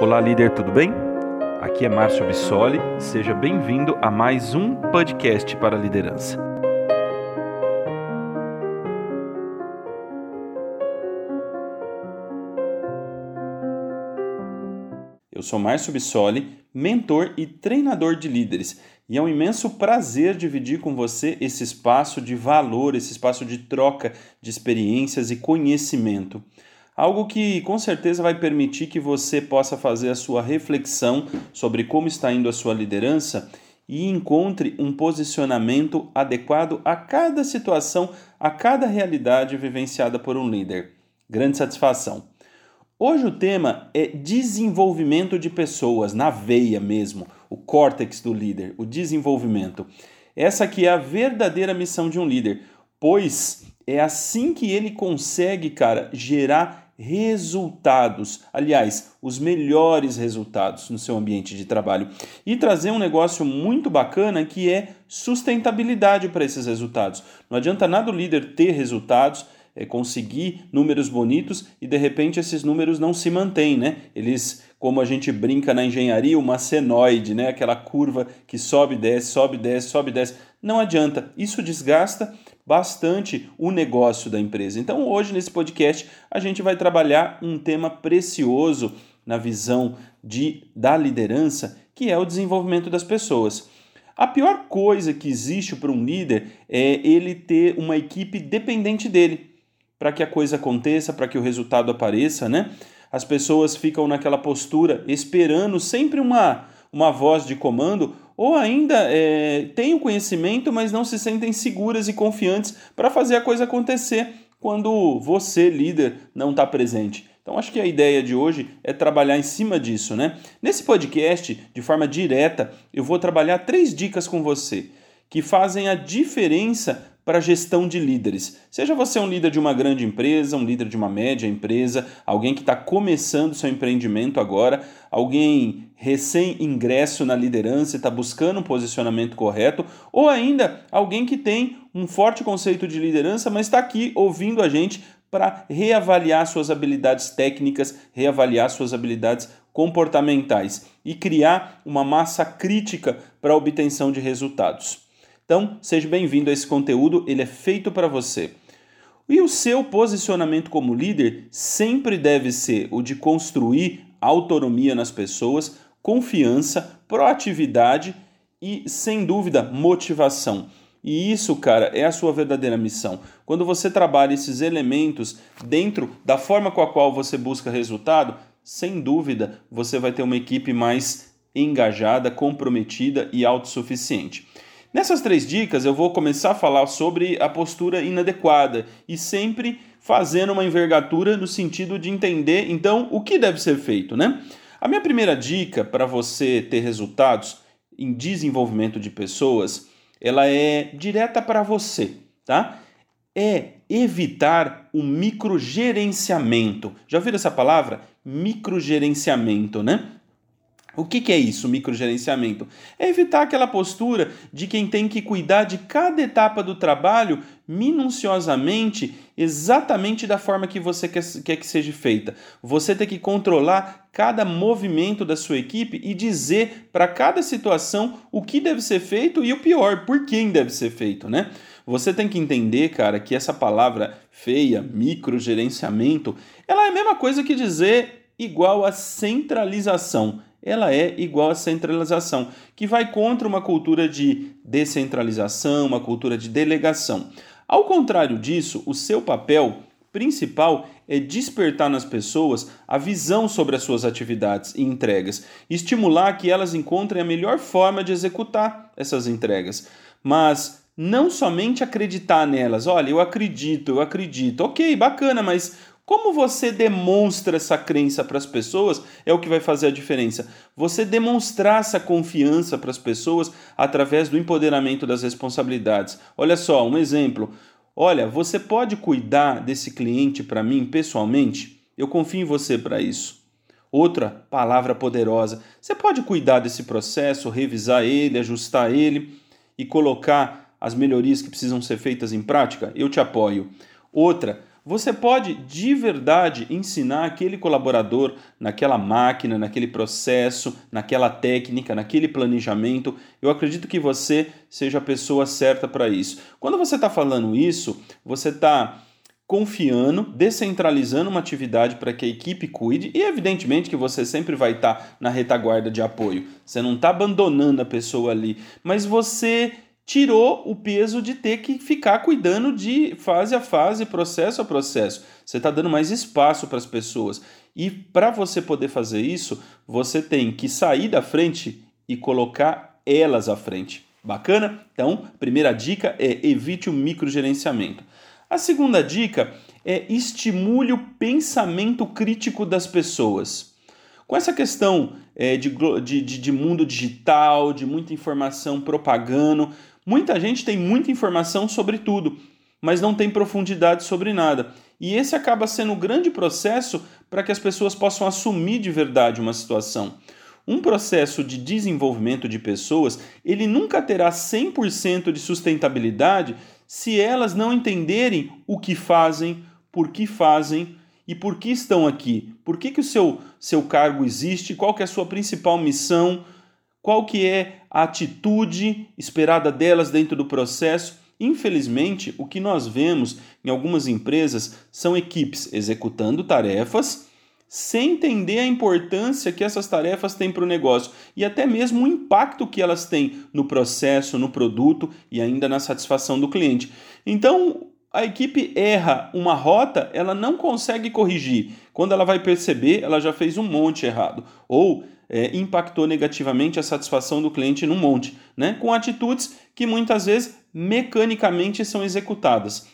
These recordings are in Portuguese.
Olá, líder, tudo bem? Aqui é Márcio Bissoli, seja bem-vindo a mais um podcast para a liderança. Eu sou Márcio Bissoli, mentor e treinador de líderes, e é um imenso prazer dividir com você esse espaço de valor, esse espaço de troca de experiências e conhecimento. Algo que com certeza vai permitir que você possa fazer a sua reflexão sobre como está indo a sua liderança e encontre um posicionamento adequado a cada situação, a cada realidade vivenciada por um líder. Grande satisfação. Hoje o tema é desenvolvimento de pessoas, na veia mesmo, o córtex do líder, o desenvolvimento. Essa que é a verdadeira missão de um líder, pois é assim que ele consegue, cara, gerar resultados, aliás, os melhores resultados no seu ambiente de trabalho e trazer um negócio muito bacana que é sustentabilidade para esses resultados. Não adianta nada o líder ter resultados, é, conseguir números bonitos e de repente esses números não se mantêm, né? Eles, como a gente brinca na engenharia, uma senoide, né? Aquela curva que sobe, desce, sobe, desce, sobe, desce. Não adianta. Isso desgasta bastante o negócio da empresa. Então, hoje nesse podcast, a gente vai trabalhar um tema precioso na visão de da liderança, que é o desenvolvimento das pessoas. A pior coisa que existe para um líder é ele ter uma equipe dependente dele para que a coisa aconteça, para que o resultado apareça, né? As pessoas ficam naquela postura esperando sempre uma, uma voz de comando ou ainda é, têm o conhecimento, mas não se sentem seguras e confiantes para fazer a coisa acontecer quando você, líder, não está presente. Então, acho que a ideia de hoje é trabalhar em cima disso, né? Nesse podcast, de forma direta, eu vou trabalhar três dicas com você que fazem a diferença para a gestão de líderes. Seja você um líder de uma grande empresa, um líder de uma média empresa, alguém que está começando seu empreendimento agora, alguém recém-ingresso na liderança e está buscando um posicionamento correto, ou ainda alguém que tem um forte conceito de liderança, mas está aqui ouvindo a gente para reavaliar suas habilidades técnicas, reavaliar suas habilidades comportamentais e criar uma massa crítica para a obtenção de resultados. Então, seja bem-vindo a esse conteúdo, ele é feito para você. E o seu posicionamento como líder sempre deve ser o de construir autonomia nas pessoas, confiança, proatividade e, sem dúvida, motivação. E isso, cara, é a sua verdadeira missão. Quando você trabalha esses elementos dentro da forma com a qual você busca resultado, sem dúvida, você vai ter uma equipe mais engajada, comprometida e autossuficiente. Nessas três dicas eu vou começar a falar sobre a postura inadequada e sempre fazendo uma envergadura no sentido de entender então o que deve ser feito, né? A minha primeira dica para você ter resultados em desenvolvimento de pessoas, ela é direta para você, tá? É evitar o microgerenciamento. Já ouviram essa palavra? Microgerenciamento, né? O que, que é isso, microgerenciamento? É evitar aquela postura de quem tem que cuidar de cada etapa do trabalho minuciosamente, exatamente da forma que você quer, quer que seja feita. Você tem que controlar cada movimento da sua equipe e dizer para cada situação o que deve ser feito e o pior, por quem deve ser feito, né? Você tem que entender, cara, que essa palavra feia, microgerenciamento, ela é a mesma coisa que dizer igual a centralização ela é igual à centralização, que vai contra uma cultura de descentralização, uma cultura de delegação. Ao contrário disso, o seu papel principal é despertar nas pessoas a visão sobre as suas atividades e entregas, estimular que elas encontrem a melhor forma de executar essas entregas. Mas não somente acreditar nelas, olha, eu acredito, eu acredito, ok, bacana, mas como você demonstra essa crença para as pessoas é o que vai fazer a diferença. Você demonstrar essa confiança para as pessoas através do empoderamento das responsabilidades. Olha só, um exemplo. Olha, você pode cuidar desse cliente para mim pessoalmente? Eu confio em você para isso. Outra palavra poderosa. Você pode cuidar desse processo, revisar ele, ajustar ele e colocar as melhorias que precisam ser feitas em prática? Eu te apoio. Outra, você pode de verdade ensinar aquele colaborador naquela máquina, naquele processo, naquela técnica, naquele planejamento. Eu acredito que você seja a pessoa certa para isso. Quando você está falando isso, você está confiando, descentralizando uma atividade para que a equipe cuide e evidentemente que você sempre vai estar tá na retaguarda de apoio. Você não está abandonando a pessoa ali, mas você tirou o peso de ter que ficar cuidando de fase a fase, processo a processo. Você está dando mais espaço para as pessoas. E para você poder fazer isso, você tem que sair da frente e colocar elas à frente. Bacana? Então, primeira dica é evite o microgerenciamento. A segunda dica é estimule o pensamento crítico das pessoas. Com essa questão é, de, de, de mundo digital, de muita informação propagando, Muita gente tem muita informação sobre tudo, mas não tem profundidade sobre nada. E esse acaba sendo um grande processo para que as pessoas possam assumir de verdade uma situação. Um processo de desenvolvimento de pessoas, ele nunca terá 100% de sustentabilidade se elas não entenderem o que fazem, por que fazem e por que estão aqui. Por que, que o seu, seu cargo existe, qual que é a sua principal missão, qual que é a atitude esperada delas dentro do processo. Infelizmente, o que nós vemos em algumas empresas são equipes executando tarefas sem entender a importância que essas tarefas têm para o negócio e até mesmo o impacto que elas têm no processo, no produto e ainda na satisfação do cliente. Então, a equipe erra uma rota, ela não consegue corrigir. Quando ela vai perceber, ela já fez um monte errado. Ou é, impactou negativamente a satisfação do cliente num monte, né? com atitudes que muitas vezes mecanicamente são executadas.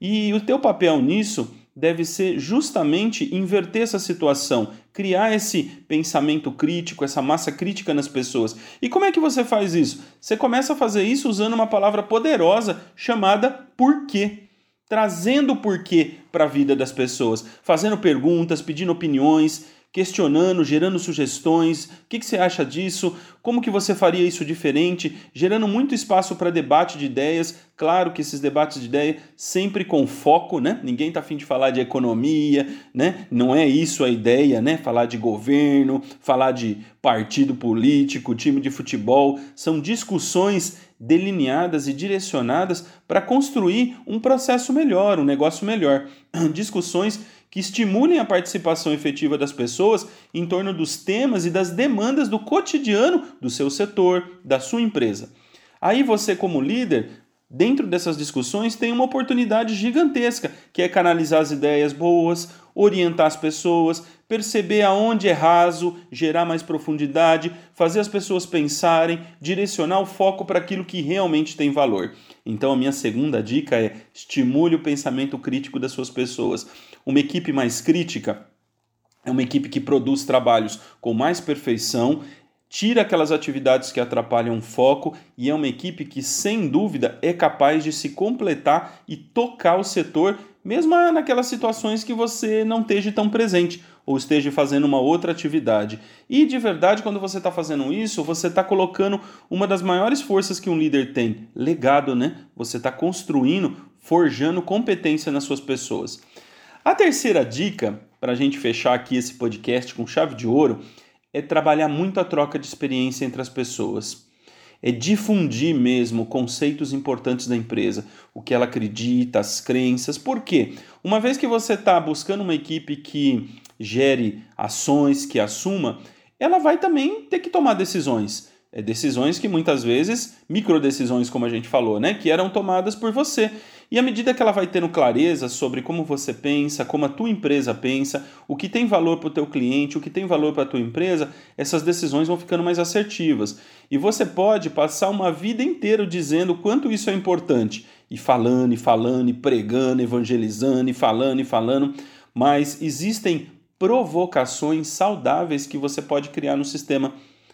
E o teu papel nisso deve ser justamente inverter essa situação, criar esse pensamento crítico, essa massa crítica nas pessoas. E como é que você faz isso? Você começa a fazer isso usando uma palavra poderosa chamada porquê trazendo o porquê para a vida das pessoas, fazendo perguntas, pedindo opiniões, questionando, gerando sugestões. O que, que, você acha disso? Como que você faria isso diferente? Gerando muito espaço para debate de ideias. Claro que esses debates de ideias sempre com foco, né? Ninguém está afim de falar de economia, né? Não é isso a ideia, né? Falar de governo, falar de partido político, time de futebol. São discussões delineadas e direcionadas para construir um processo melhor, um negócio melhor. Discussões que estimulem a participação efetiva das pessoas em torno dos temas e das demandas do cotidiano do seu setor, da sua empresa. Aí você, como líder, dentro dessas discussões, tem uma oportunidade gigantesca, que é canalizar as ideias boas, orientar as pessoas, perceber aonde é raso, gerar mais profundidade, fazer as pessoas pensarem, direcionar o foco para aquilo que realmente tem valor. Então, a minha segunda dica é estimule o pensamento crítico das suas pessoas. Uma equipe mais crítica é uma equipe que produz trabalhos com mais perfeição, tira aquelas atividades que atrapalham o foco e é uma equipe que, sem dúvida, é capaz de se completar e tocar o setor, mesmo naquelas situações que você não esteja tão presente ou esteja fazendo uma outra atividade. E de verdade, quando você está fazendo isso, você está colocando uma das maiores forças que um líder tem: legado, né? Você está construindo, forjando competência nas suas pessoas. A terceira dica, para a gente fechar aqui esse podcast com chave de ouro, é trabalhar muito a troca de experiência entre as pessoas. É difundir mesmo conceitos importantes da empresa, o que ela acredita, as crenças. Por quê? Uma vez que você está buscando uma equipe que gere ações, que assuma, ela vai também ter que tomar decisões. É, decisões que muitas vezes, micro decisões, como a gente falou, né, que eram tomadas por você. E à medida que ela vai tendo clareza sobre como você pensa, como a tua empresa pensa, o que tem valor para o teu cliente, o que tem valor para a tua empresa, essas decisões vão ficando mais assertivas. E você pode passar uma vida inteira dizendo quanto isso é importante, e falando, e falando, e pregando, evangelizando, e falando, e falando, mas existem provocações saudáveis que você pode criar no sistema,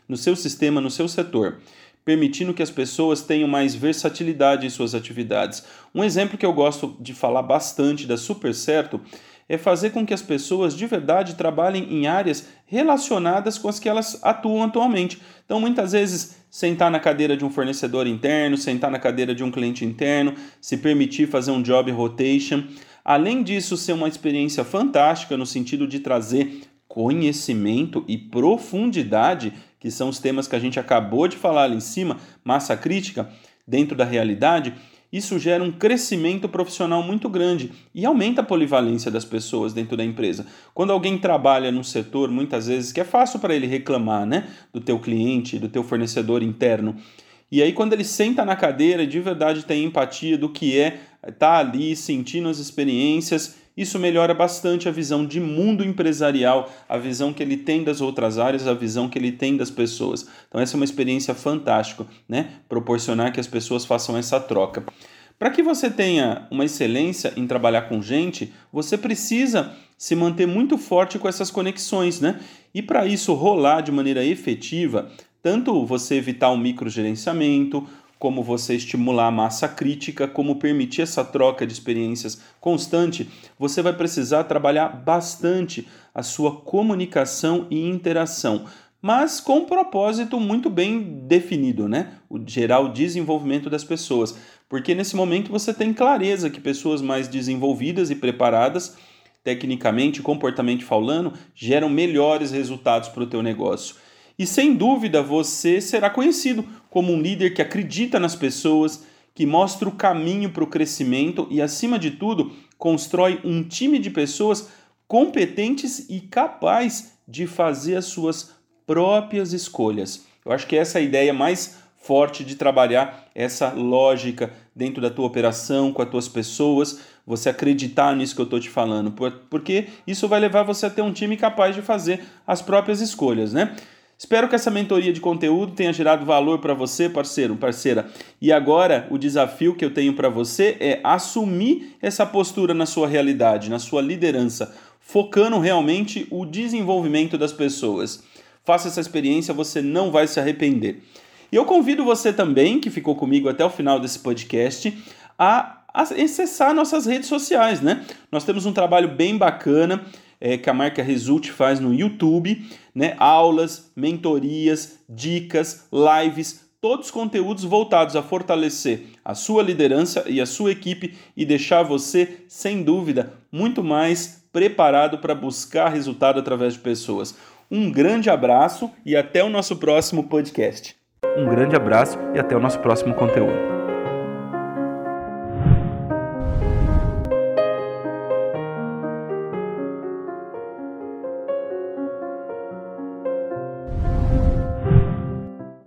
no seu sistema, no seu setor permitindo que as pessoas tenham mais versatilidade em suas atividades. Um exemplo que eu gosto de falar bastante da Super Certo é fazer com que as pessoas de verdade trabalhem em áreas relacionadas com as que elas atuam atualmente. Então, muitas vezes, sentar na cadeira de um fornecedor interno, sentar na cadeira de um cliente interno, se permitir fazer um job rotation. Além disso, ser uma experiência fantástica no sentido de trazer conhecimento e profundidade, que são os temas que a gente acabou de falar ali em cima, massa crítica, dentro da realidade, isso gera um crescimento profissional muito grande e aumenta a polivalência das pessoas dentro da empresa. Quando alguém trabalha num setor, muitas vezes, que é fácil para ele reclamar né, do teu cliente, do teu fornecedor interno, e aí, quando ele senta na cadeira de verdade tem empatia do que é estar tá ali sentindo as experiências, isso melhora bastante a visão de mundo empresarial, a visão que ele tem das outras áreas, a visão que ele tem das pessoas. Então, essa é uma experiência fantástica, né? Proporcionar que as pessoas façam essa troca. Para que você tenha uma excelência em trabalhar com gente, você precisa se manter muito forte com essas conexões, né? E para isso rolar de maneira efetiva, tanto você evitar o microgerenciamento, como você estimular a massa crítica, como permitir essa troca de experiências constante, você vai precisar trabalhar bastante a sua comunicação e interação, mas com um propósito muito bem definido, né? O gerar o desenvolvimento das pessoas, porque nesse momento você tem clareza que pessoas mais desenvolvidas e preparadas tecnicamente, comportamento falando, geram melhores resultados para o teu negócio. E sem dúvida você será conhecido como um líder que acredita nas pessoas, que mostra o caminho para o crescimento e, acima de tudo, constrói um time de pessoas competentes e capazes de fazer as suas próprias escolhas. Eu acho que essa é a ideia mais forte de trabalhar essa lógica dentro da tua operação, com as tuas pessoas, você acreditar nisso que eu estou te falando, porque isso vai levar você a ter um time capaz de fazer as próprias escolhas, né? Espero que essa mentoria de conteúdo tenha gerado valor para você, parceiro, parceira. E agora o desafio que eu tenho para você é assumir essa postura na sua realidade, na sua liderança, focando realmente o desenvolvimento das pessoas. Faça essa experiência, você não vai se arrepender. E eu convido você também, que ficou comigo até o final desse podcast, a acessar nossas redes sociais, né? Nós temos um trabalho bem bacana é, que a marca Result faz no YouTube, né? Aulas, mentorias, dicas, lives, todos conteúdos voltados a fortalecer a sua liderança e a sua equipe e deixar você, sem dúvida, muito mais preparado para buscar resultado através de pessoas. Um grande abraço e até o nosso próximo podcast. Um grande abraço e até o nosso próximo conteúdo.